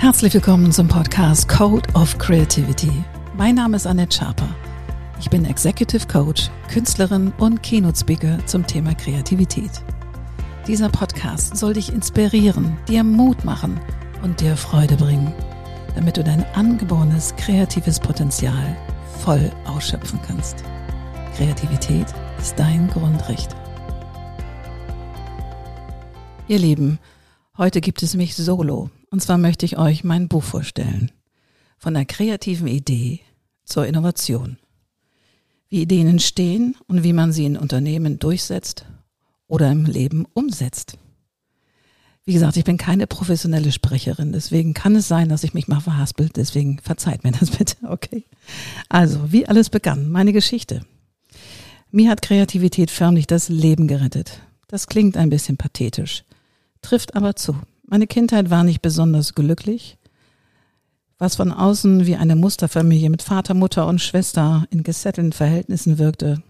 Herzlich willkommen zum Podcast Code of Creativity. Mein Name ist Annette Schaper. Ich bin Executive Coach, Künstlerin und Keynote Speaker zum Thema Kreativität. Dieser Podcast soll dich inspirieren, dir Mut machen und dir Freude bringen, damit du dein angeborenes kreatives Potenzial voll ausschöpfen kannst. Kreativität ist dein Grundrecht. Ihr Lieben, heute gibt es mich solo und zwar möchte ich euch mein Buch vorstellen. Von der kreativen Idee zur Innovation. Wie Ideen entstehen und wie man sie in Unternehmen durchsetzt oder im Leben umsetzt. Wie gesagt, ich bin keine professionelle Sprecherin, deswegen kann es sein, dass ich mich mal verhaspel, deswegen verzeiht mir das bitte, okay? Also, wie alles begann, meine Geschichte. Mir hat Kreativität förmlich das Leben gerettet. Das klingt ein bisschen pathetisch, trifft aber zu. Meine Kindheit war nicht besonders glücklich. Was von außen wie eine Musterfamilie mit Vater, Mutter und Schwester in gesettelten Verhältnissen wirkte,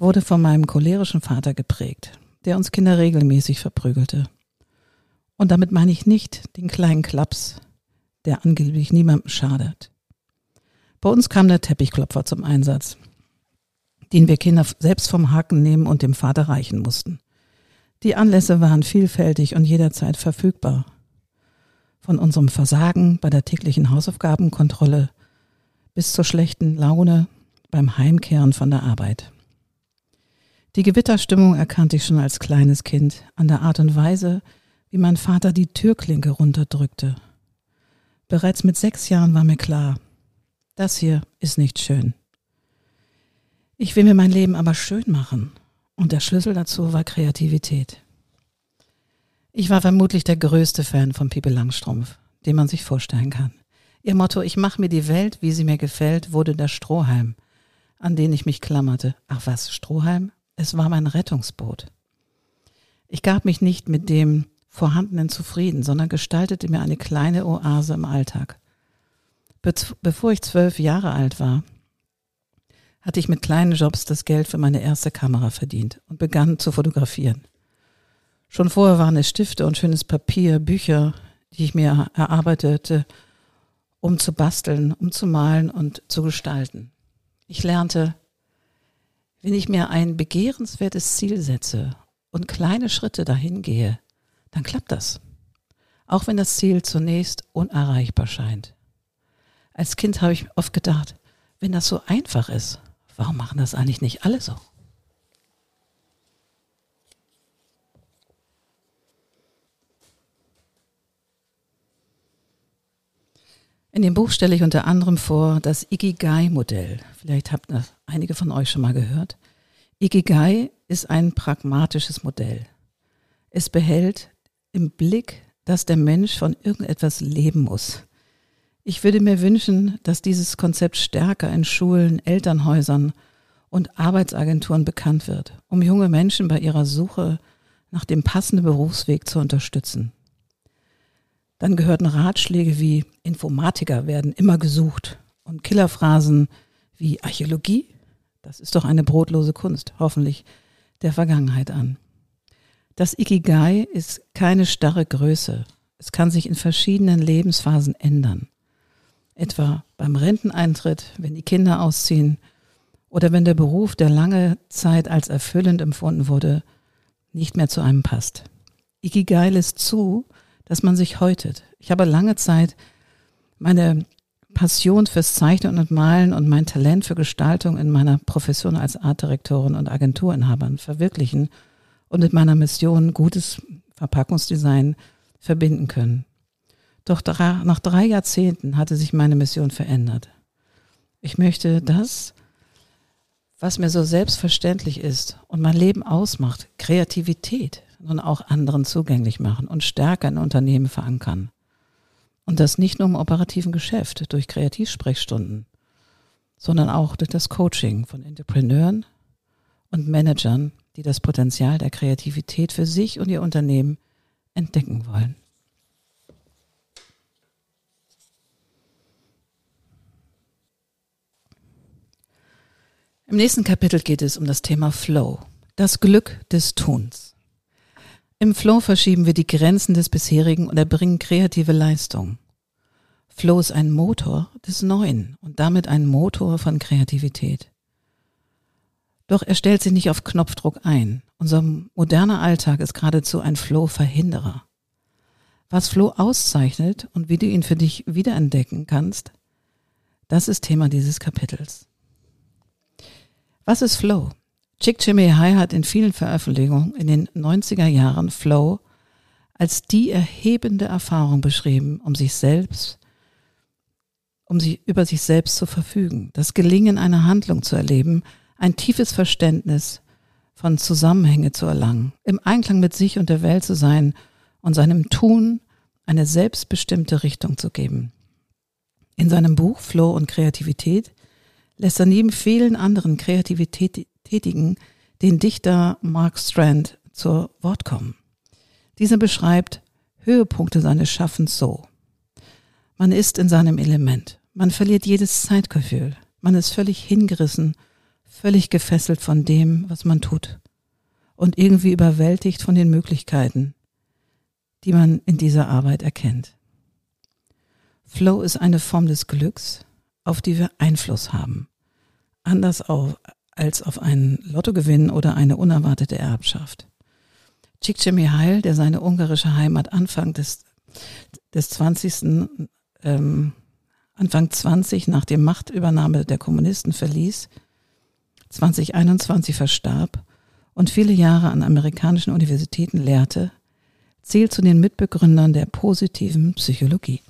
wurde von meinem cholerischen Vater geprägt, der uns Kinder regelmäßig verprügelte. Und damit meine ich nicht den kleinen Klaps, der angeblich niemandem schadet. Bei uns kam der Teppichklopfer zum Einsatz, den wir Kinder selbst vom Haken nehmen und dem Vater reichen mussten. Die Anlässe waren vielfältig und jederzeit verfügbar. Von unserem Versagen bei der täglichen Hausaufgabenkontrolle bis zur schlechten Laune beim Heimkehren von der Arbeit. Die Gewitterstimmung erkannte ich schon als kleines Kind an der Art und Weise, wie mein Vater die Türklinke runterdrückte. Bereits mit sechs Jahren war mir klar, das hier ist nicht schön. Ich will mir mein Leben aber schön machen und der Schlüssel dazu war Kreativität. Ich war vermutlich der größte Fan von Pippi Langstrumpf, den man sich vorstellen kann. Ihr Motto, ich mache mir die Welt, wie sie mir gefällt, wurde der Strohhalm, an den ich mich klammerte. Ach was, Strohhalm? Es war mein Rettungsboot. Ich gab mich nicht mit dem Vorhandenen zufrieden, sondern gestaltete mir eine kleine Oase im Alltag. Be bevor ich zwölf Jahre alt war, hatte ich mit kleinen Jobs das Geld für meine erste Kamera verdient und begann zu fotografieren. Schon vorher waren es Stifte und schönes Papier, Bücher, die ich mir erarbeitete, um zu basteln, um zu malen und zu gestalten. Ich lernte, wenn ich mir ein begehrenswertes Ziel setze und kleine Schritte dahin gehe, dann klappt das. Auch wenn das Ziel zunächst unerreichbar scheint. Als Kind habe ich oft gedacht, wenn das so einfach ist, Warum machen das eigentlich nicht alle so? In dem Buch stelle ich unter anderem vor das Ikigai-Modell. Vielleicht habt das einige von euch schon mal gehört. Ikigai ist ein pragmatisches Modell. Es behält im Blick, dass der Mensch von irgendetwas leben muss. Ich würde mir wünschen, dass dieses Konzept stärker in Schulen, Elternhäusern und Arbeitsagenturen bekannt wird, um junge Menschen bei ihrer Suche nach dem passenden Berufsweg zu unterstützen. Dann gehörten Ratschläge wie Informatiker werden immer gesucht und Killerphrasen wie Archäologie, das ist doch eine brotlose Kunst, hoffentlich der Vergangenheit an. Das Ikigai ist keine starre Größe. Es kann sich in verschiedenen Lebensphasen ändern etwa beim Renteneintritt, wenn die Kinder ausziehen oder wenn der Beruf, der lange Zeit als erfüllend empfunden wurde, nicht mehr zu einem passt. Ikigai lässt zu, dass man sich häutet. Ich habe lange Zeit meine Passion fürs Zeichnen und Malen und mein Talent für Gestaltung in meiner Profession als Artdirektorin und Agenturinhaberin verwirklichen und mit meiner Mission gutes Verpackungsdesign verbinden können. Doch nach drei Jahrzehnten hatte sich meine Mission verändert. Ich möchte das, was mir so selbstverständlich ist und mein Leben ausmacht, Kreativität, nun auch anderen zugänglich machen und stärker in Unternehmen verankern. Und das nicht nur im operativen Geschäft durch Kreativsprechstunden, sondern auch durch das Coaching von Entrepreneuren und Managern, die das Potenzial der Kreativität für sich und ihr Unternehmen entdecken wollen. Im nächsten Kapitel geht es um das Thema Flow, das Glück des Tuns. Im Flow verschieben wir die Grenzen des bisherigen und erbringen kreative Leistung. Flow ist ein Motor des Neuen und damit ein Motor von Kreativität. Doch er stellt sich nicht auf Knopfdruck ein. Unser moderner Alltag ist geradezu ein Flow-Verhinderer. Was Flow auszeichnet und wie du ihn für dich wiederentdecken kannst, das ist Thema dieses Kapitels. Was ist Flow? Chick Hai hat in vielen Veröffentlichungen in den 90er Jahren Flow als die erhebende Erfahrung beschrieben, um sich selbst, um sich über sich selbst zu verfügen, das Gelingen einer Handlung zu erleben, ein tiefes Verständnis von Zusammenhänge zu erlangen, im Einklang mit sich und der Welt zu sein und seinem Tun eine selbstbestimmte Richtung zu geben. In seinem Buch Flow und Kreativität lässt er neben vielen anderen Kreativitätigen den Dichter Mark Strand zur Wort kommen. Dieser beschreibt Höhepunkte seines Schaffens so. Man ist in seinem Element. Man verliert jedes Zeitgefühl. Man ist völlig hingerissen, völlig gefesselt von dem, was man tut. Und irgendwie überwältigt von den Möglichkeiten, die man in dieser Arbeit erkennt. Flow ist eine Form des Glücks, auf die wir Einfluss haben. Anders auf, als auf einen Lottogewinn oder eine unerwartete Erbschaft. Csikszentmihalyi, der seine ungarische Heimat Anfang des, des 20. Ähm, Anfang 20 nach der Machtübernahme der Kommunisten verließ, 2021 verstarb und viele Jahre an amerikanischen Universitäten lehrte, zählt zu den Mitbegründern der positiven Psychologie.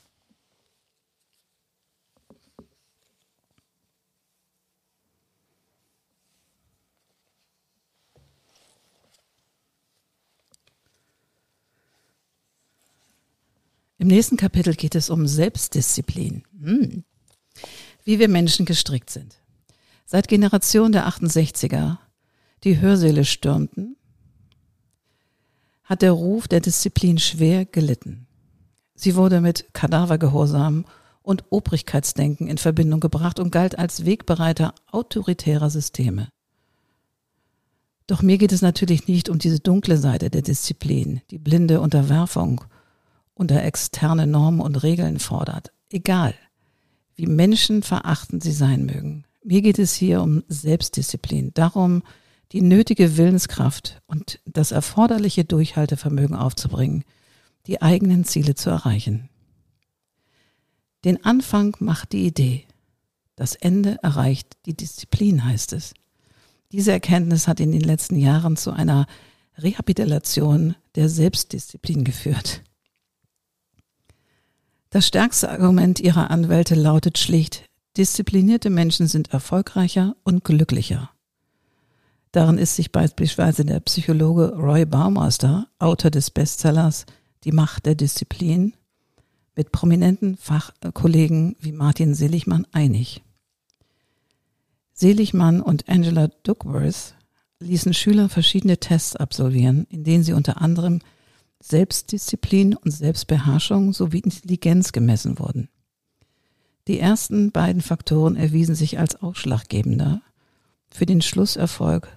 Im nächsten Kapitel geht es um Selbstdisziplin. Hm. Wie wir Menschen gestrickt sind. Seit Generation der 68er, die Hörsäle stürmten, hat der Ruf der Disziplin schwer gelitten. Sie wurde mit Kadavergehorsam und Obrigkeitsdenken in Verbindung gebracht und galt als Wegbereiter autoritärer Systeme. Doch mir geht es natürlich nicht um diese dunkle Seite der Disziplin, die blinde Unterwerfung unter externe Normen und Regeln fordert. Egal, wie menschenverachtend sie sein mögen. Mir geht es hier um Selbstdisziplin, darum, die nötige Willenskraft und das erforderliche Durchhaltevermögen aufzubringen, die eigenen Ziele zu erreichen. Den Anfang macht die Idee. Das Ende erreicht die Disziplin, heißt es. Diese Erkenntnis hat in den letzten Jahren zu einer Rehabilitation der Selbstdisziplin geführt. Das stärkste Argument ihrer Anwälte lautet schlicht, disziplinierte Menschen sind erfolgreicher und glücklicher. Daran ist sich beispielsweise der Psychologe Roy Baumeister, Autor des Bestsellers Die Macht der Disziplin, mit prominenten Fachkollegen wie Martin Seligmann einig. Seligmann und Angela Duckworth ließen Schüler verschiedene Tests absolvieren, in denen sie unter anderem Selbstdisziplin und Selbstbeherrschung sowie Intelligenz gemessen wurden. Die ersten beiden Faktoren erwiesen sich als ausschlaggebender für den Schlusserfolg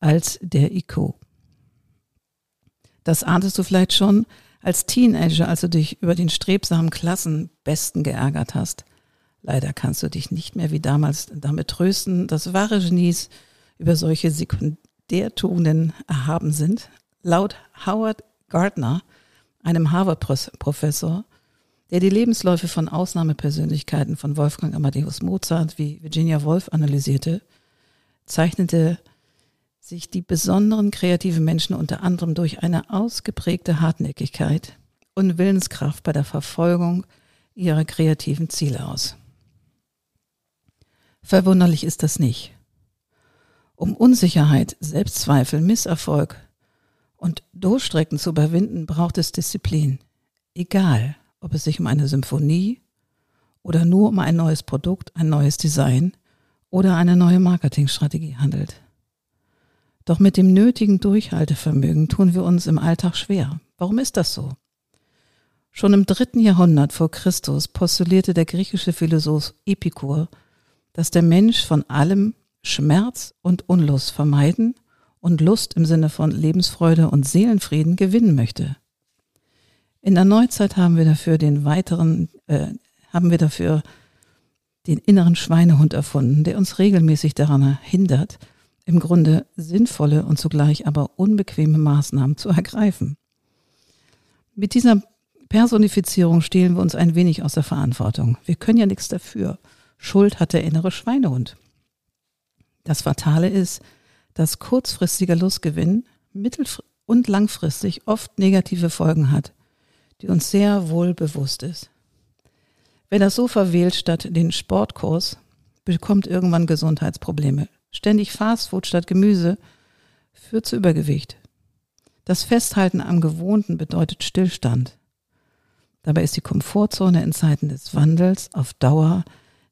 als der IQ. Das ahntest du vielleicht schon als Teenager, als du dich über den strebsamen Klassenbesten geärgert hast. Leider kannst du dich nicht mehr wie damals damit trösten, dass wahre Genies über solche Sekundärtugenden erhaben sind. Laut Howard Gardner, einem Harvard-Professor, der die Lebensläufe von Ausnahmepersönlichkeiten von Wolfgang Amadeus Mozart wie Virginia Woolf analysierte, zeichnete sich die besonderen kreativen Menschen unter anderem durch eine ausgeprägte Hartnäckigkeit und Willenskraft bei der Verfolgung ihrer kreativen Ziele aus. Verwunderlich ist das nicht. Um Unsicherheit, Selbstzweifel, Misserfolg und Durchstrecken zu überwinden, braucht es Disziplin. Egal, ob es sich um eine Symphonie oder nur um ein neues Produkt, ein neues Design oder eine neue Marketingstrategie handelt. Doch mit dem nötigen Durchhaltevermögen tun wir uns im Alltag schwer. Warum ist das so? Schon im dritten Jahrhundert vor Christus postulierte der griechische Philosoph Epikur, dass der Mensch von allem Schmerz und Unlust vermeiden und Lust im Sinne von Lebensfreude und Seelenfrieden gewinnen möchte. In der Neuzeit haben wir dafür den weiteren, äh, haben wir dafür den inneren Schweinehund erfunden, der uns regelmäßig daran hindert, im Grunde sinnvolle und zugleich aber unbequeme Maßnahmen zu ergreifen. Mit dieser Personifizierung stehlen wir uns ein wenig aus der Verantwortung. Wir können ja nichts dafür. Schuld hat der innere Schweinehund. Das Fatale ist, dass kurzfristiger Lustgewinn mittel- und langfristig oft negative Folgen hat, die uns sehr wohl bewusst ist. Wer das Sofa wählt statt den Sportkurs, bekommt irgendwann Gesundheitsprobleme. Ständig Fastfood statt Gemüse führt zu Übergewicht. Das Festhalten am Gewohnten bedeutet Stillstand. Dabei ist die Komfortzone in Zeiten des Wandels auf Dauer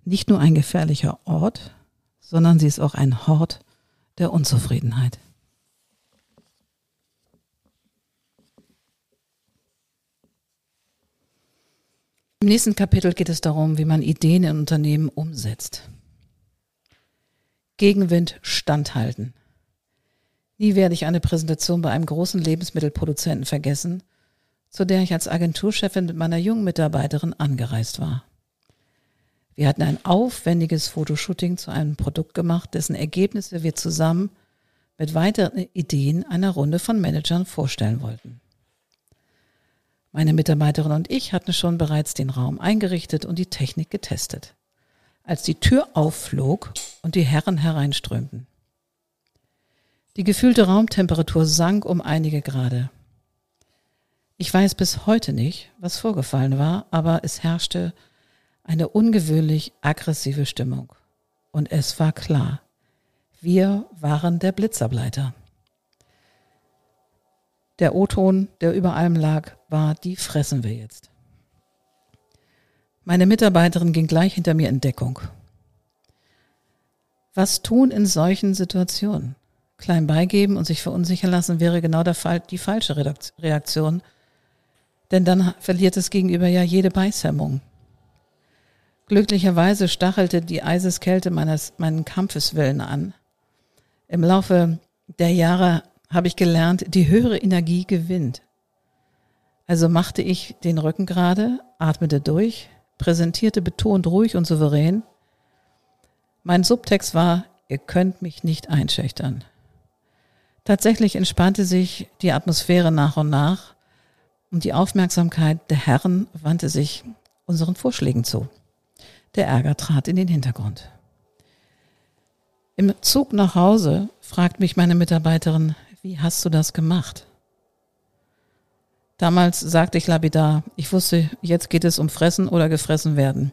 nicht nur ein gefährlicher Ort, sondern sie ist auch ein Hort der Unzufriedenheit. Im nächsten Kapitel geht es darum, wie man Ideen in Unternehmen umsetzt. Gegenwind standhalten. Nie werde ich eine Präsentation bei einem großen Lebensmittelproduzenten vergessen, zu der ich als Agenturchefin mit meiner jungen Mitarbeiterin angereist war. Wir hatten ein aufwendiges Fotoshooting zu einem Produkt gemacht, dessen Ergebnisse wir zusammen mit weiteren Ideen einer Runde von Managern vorstellen wollten. Meine Mitarbeiterin und ich hatten schon bereits den Raum eingerichtet und die Technik getestet, als die Tür aufflog und die Herren hereinströmten. Die gefühlte Raumtemperatur sank um einige Grade. Ich weiß bis heute nicht, was vorgefallen war, aber es herrschte eine ungewöhnlich aggressive Stimmung. Und es war klar, wir waren der Blitzableiter. Der O-Ton, der über allem lag, war, die fressen wir jetzt. Meine Mitarbeiterin ging gleich hinter mir in Deckung. Was tun in solchen Situationen? Klein beigeben und sich verunsichern lassen wäre genau Fall, die falsche Reaktion, denn dann verliert es gegenüber ja jede Beißhemmung. Glücklicherweise stachelte die Eiseskälte meines, meinen Kampfeswillen an. Im Laufe der Jahre habe ich gelernt, die höhere Energie gewinnt. Also machte ich den Rücken gerade, atmete durch, präsentierte betont ruhig und souverän. Mein Subtext war, ihr könnt mich nicht einschüchtern. Tatsächlich entspannte sich die Atmosphäre nach und nach und die Aufmerksamkeit der Herren wandte sich unseren Vorschlägen zu. Der Ärger trat in den Hintergrund. Im Zug nach Hause fragt mich meine Mitarbeiterin, wie hast du das gemacht? Damals sagte ich lapidar, ich wusste, jetzt geht es um Fressen oder gefressen werden.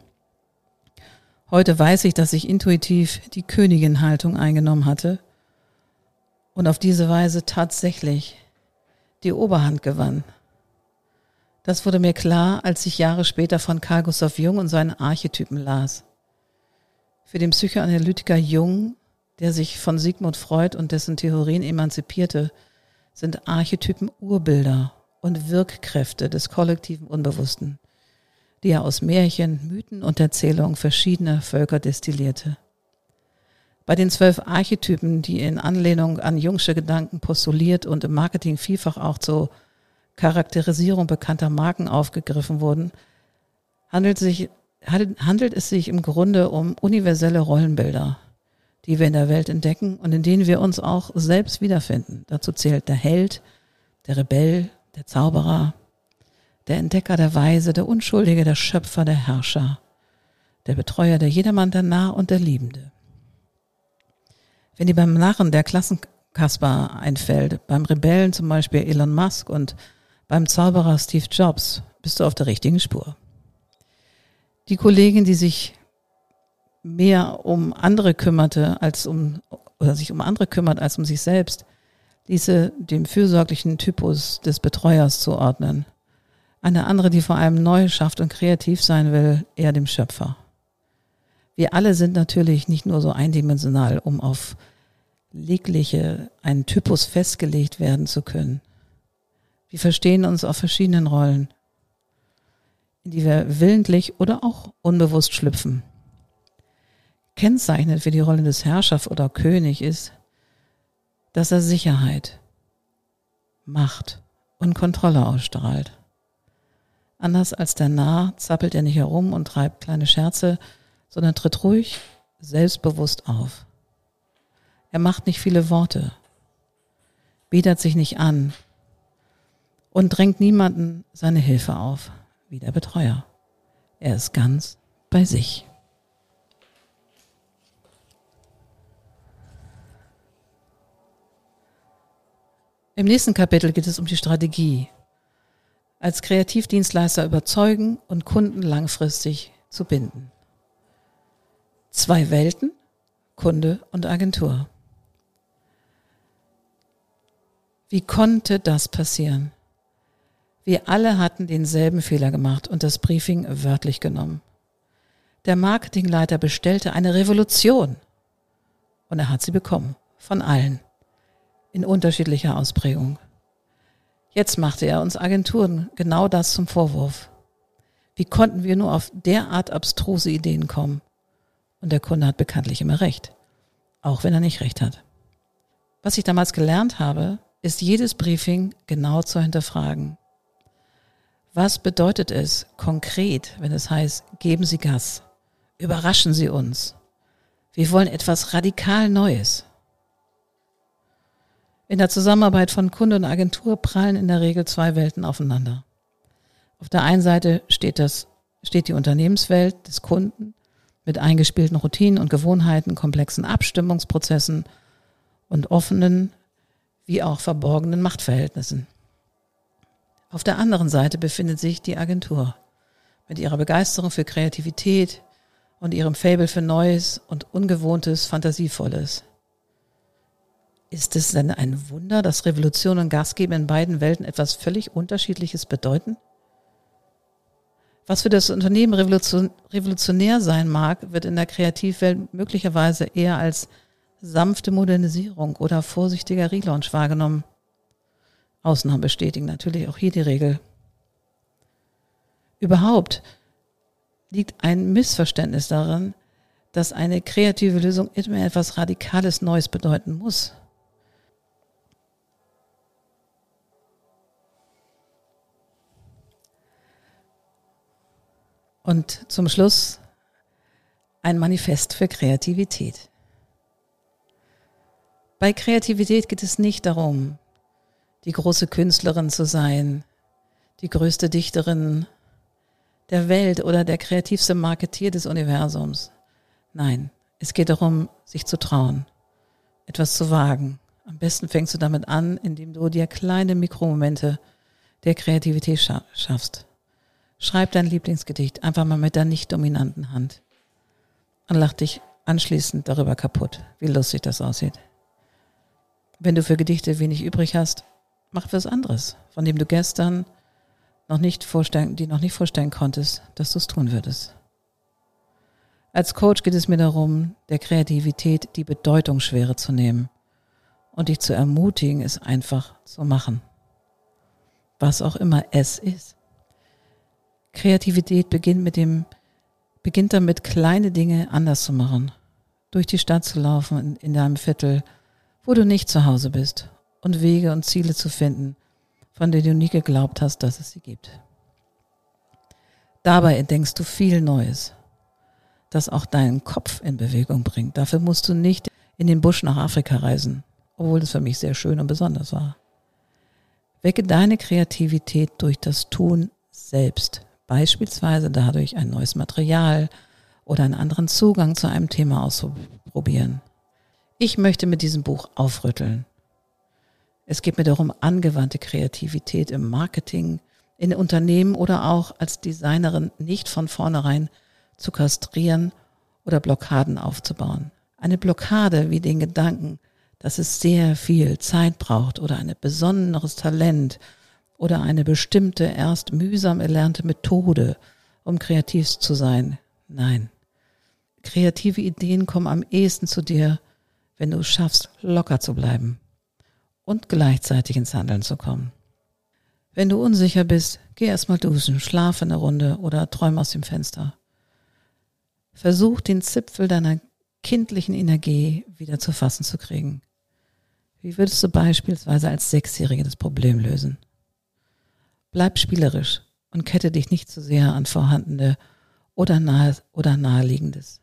Heute weiß ich, dass ich intuitiv die Königin-Haltung eingenommen hatte und auf diese Weise tatsächlich die Oberhand gewann. Das wurde mir klar, als ich Jahre später von Carl Gustav Jung und seinen Archetypen las. Für den Psychoanalytiker Jung, der sich von Sigmund Freud und dessen Theorien emanzipierte, sind Archetypen Urbilder und Wirkkräfte des kollektiven Unbewussten, die er aus Märchen, Mythen und Erzählungen verschiedener Völker destillierte. Bei den zwölf Archetypen, die in Anlehnung an Jungsche Gedanken postuliert und im Marketing vielfach auch zu Charakterisierung bekannter Marken aufgegriffen wurden, handelt, sich, handelt es sich im Grunde um universelle Rollenbilder, die wir in der Welt entdecken und in denen wir uns auch selbst wiederfinden. Dazu zählt der Held, der Rebell, der Zauberer, der Entdecker, der Weise, der Unschuldige, der Schöpfer, der Herrscher, der Betreuer, der Jedermann, der Narr und der Liebende. Wenn die beim Narren der Klassenkasper einfällt, beim Rebellen zum Beispiel Elon Musk und beim Zauberer Steve Jobs bist du auf der richtigen Spur. Die Kollegin, die sich mehr um andere kümmerte als um oder sich um andere kümmert als um sich selbst, diese dem fürsorglichen Typus des Betreuers zuordnen. Eine andere, die vor allem neu schafft und kreativ sein will, eher dem Schöpfer. Wir alle sind natürlich nicht nur so eindimensional, um auf legliche einen Typus festgelegt werden zu können. Wir verstehen uns auf verschiedenen Rollen, in die wir willentlich oder auch unbewusst schlüpfen. Kennzeichnend für die Rolle des Herrschers oder König ist, dass er Sicherheit, Macht und Kontrolle ausstrahlt. Anders als der Narr zappelt er nicht herum und treibt kleine Scherze, sondern tritt ruhig, selbstbewusst auf. Er macht nicht viele Worte, biedert sich nicht an und drängt niemanden seine Hilfe auf, wie der Betreuer. Er ist ganz bei sich. Im nächsten Kapitel geht es um die Strategie. Als Kreativdienstleister überzeugen und Kunden langfristig zu binden. Zwei Welten, Kunde und Agentur. Wie konnte das passieren? Wir alle hatten denselben Fehler gemacht und das Briefing wörtlich genommen. Der Marketingleiter bestellte eine Revolution und er hat sie bekommen, von allen in unterschiedlicher Ausprägung. Jetzt machte er uns Agenturen genau das zum Vorwurf. Wie konnten wir nur auf derart abstruse Ideen kommen? Und der Kunde hat bekanntlich immer recht, auch wenn er nicht recht hat. Was ich damals gelernt habe, ist jedes Briefing genau zu hinterfragen. Was bedeutet es konkret, wenn es heißt, geben Sie Gas, überraschen Sie uns. Wir wollen etwas radikal Neues. In der Zusammenarbeit von Kunde und Agentur prallen in der Regel zwei Welten aufeinander. Auf der einen Seite steht das, steht die Unternehmenswelt des Kunden mit eingespielten Routinen und Gewohnheiten, komplexen Abstimmungsprozessen und offenen wie auch verborgenen Machtverhältnissen. Auf der anderen Seite befindet sich die Agentur mit ihrer Begeisterung für Kreativität und ihrem Fable für Neues und Ungewohntes, Fantasievolles. Ist es denn ein Wunder, dass Revolution und Gasgeben in beiden Welten etwas völlig Unterschiedliches bedeuten? Was für das Unternehmen revolutionär sein mag, wird in der Kreativwelt möglicherweise eher als sanfte Modernisierung oder vorsichtiger Relaunch wahrgenommen. Ausnahmen bestätigen natürlich auch hier die Regel. Überhaupt liegt ein Missverständnis darin, dass eine kreative Lösung immer etwas Radikales Neues bedeuten muss. Und zum Schluss ein Manifest für Kreativität. Bei Kreativität geht es nicht darum, die große Künstlerin zu sein, die größte Dichterin der Welt oder der kreativste Marketier des Universums. Nein, es geht darum, sich zu trauen, etwas zu wagen. Am besten fängst du damit an, indem du dir kleine Mikromomente der Kreativität schaffst. Schreib dein Lieblingsgedicht einfach mal mit der nicht dominanten Hand und lach dich anschließend darüber kaputt, wie lustig das aussieht. Wenn du für Gedichte wenig übrig hast, mach was anderes, von dem du gestern noch nicht vorstellen, die noch nicht vorstellen konntest, dass du es tun würdest. Als Coach geht es mir darum, der Kreativität die Bedeutungsschwere zu nehmen und dich zu ermutigen, es einfach zu machen. Was auch immer es ist. Kreativität beginnt mit dem, beginnt damit, kleine Dinge anders zu machen. Durch die Stadt zu laufen in, in deinem Viertel, wo du nicht zu Hause bist und Wege und Ziele zu finden, von denen du nie geglaubt hast, dass es sie gibt. Dabei entdenkst du viel Neues, das auch deinen Kopf in Bewegung bringt. Dafür musst du nicht in den Busch nach Afrika reisen, obwohl es für mich sehr schön und besonders war. Wecke deine Kreativität durch das Tun selbst beispielsweise dadurch ein neues Material oder einen anderen Zugang zu einem Thema auszuprobieren. Ich möchte mit diesem Buch aufrütteln. Es geht mir darum, angewandte Kreativität im Marketing, in Unternehmen oder auch als Designerin nicht von vornherein zu kastrieren oder Blockaden aufzubauen. Eine Blockade wie den Gedanken, dass es sehr viel Zeit braucht oder ein besonderes Talent oder eine bestimmte, erst mühsam erlernte Methode, um kreativ zu sein. Nein. Kreative Ideen kommen am ehesten zu dir, wenn du schaffst, locker zu bleiben und gleichzeitig ins Handeln zu kommen. Wenn du unsicher bist, geh erstmal duschen, schlaf eine Runde oder träum aus dem Fenster. Versuch den Zipfel deiner kindlichen Energie wieder zu fassen zu kriegen. Wie würdest du beispielsweise als Sechsjährige das Problem lösen? Bleib spielerisch und kette dich nicht zu sehr an vorhandene oder, nahe, oder naheliegendes.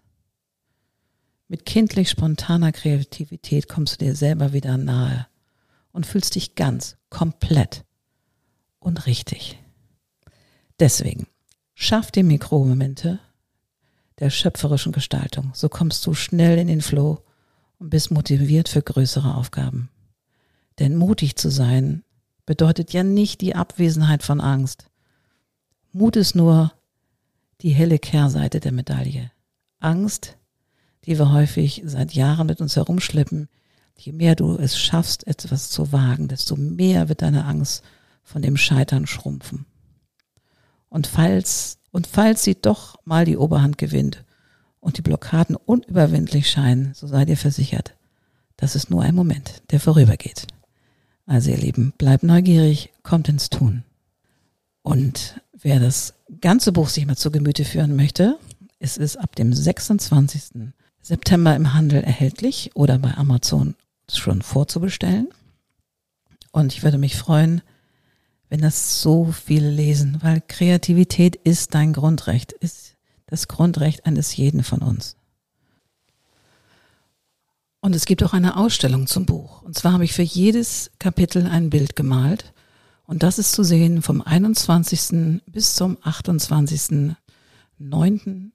Mit kindlich spontaner Kreativität kommst du dir selber wieder nahe und fühlst dich ganz, komplett und richtig. Deswegen, schaff dir Mikromomente der schöpferischen Gestaltung. So kommst du schnell in den Flow und bist motiviert für größere Aufgaben. Denn mutig zu sein bedeutet ja nicht die Abwesenheit von Angst. Mut ist nur die helle Kehrseite der Medaille. Angst, die wir häufig seit Jahren mit uns herumschleppen, je mehr du es schaffst, etwas zu wagen, desto mehr wird deine Angst von dem Scheitern schrumpfen. Und falls, und falls sie doch mal die Oberhand gewinnt und die Blockaden unüberwindlich scheinen, so sei dir versichert, das ist nur ein Moment, der vorübergeht. Also ihr Lieben, bleibt neugierig, kommt ins Tun. Und wer das ganze Buch sich mal zu Gemüte führen möchte, es ist ab dem 26. September im Handel erhältlich oder bei Amazon schon vorzubestellen. Und ich würde mich freuen, wenn das so viele lesen, weil Kreativität ist dein Grundrecht, ist das Grundrecht eines jeden von uns. Und es gibt auch eine Ausstellung zum Buch. Und zwar habe ich für jedes Kapitel ein Bild gemalt. Und das ist zu sehen vom 21. bis zum 28.09. in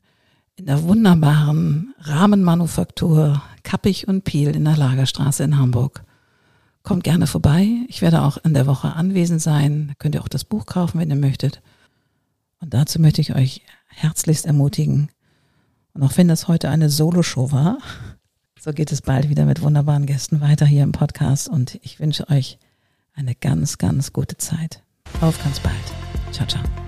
der wunderbaren Rahmenmanufaktur Kappich und Piel in der Lagerstraße in Hamburg. Kommt gerne vorbei. Ich werde auch in der Woche anwesend sein. Da könnt ihr auch das Buch kaufen, wenn ihr möchtet. Und dazu möchte ich euch herzlichst ermutigen. Und auch wenn das heute eine Soloshow war, so geht es bald wieder mit wunderbaren Gästen weiter hier im Podcast und ich wünsche euch eine ganz, ganz gute Zeit. Auf ganz bald. Ciao, ciao.